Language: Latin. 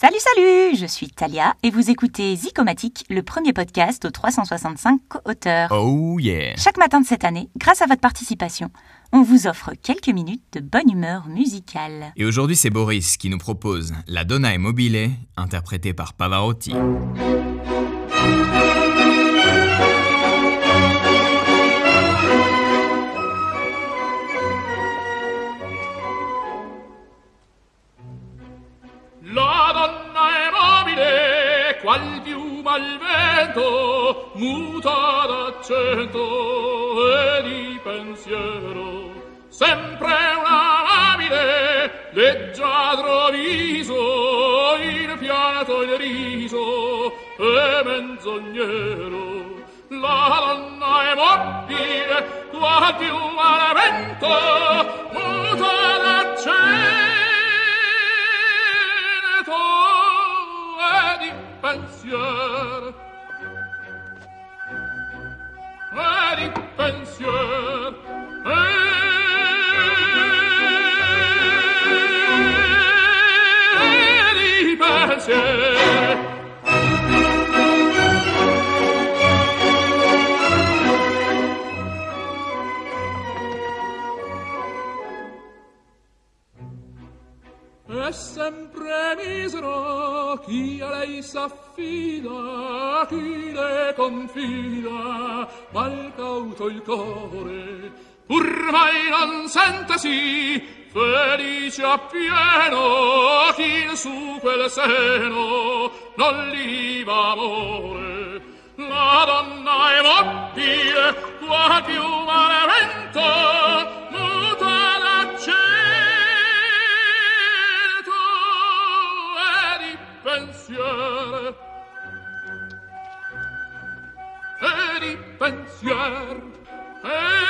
Salut, salut Je suis Talia et vous écoutez Zicomatique, le premier podcast aux 365 co-auteurs. Oh yeah Chaque matin de cette année, grâce à votre participation, on vous offre quelques minutes de bonne humeur musicale. Et aujourd'hui, c'est Boris qui nous propose La Donna è mobile, interprétée par Pavarotti. qual piuma al vento muta d'accento e di pensiero. Sempre una labide leggiadro viso il fiato il riso e menzognero. La donna è mobile qual piuma al vento Yeah. e sempre misero chi a lei s'affida chi le confida mal cauto il core pur mai non sentesi felice appieno chi su quel seno non li va amore. La donna è mobile qua più male per i pensier per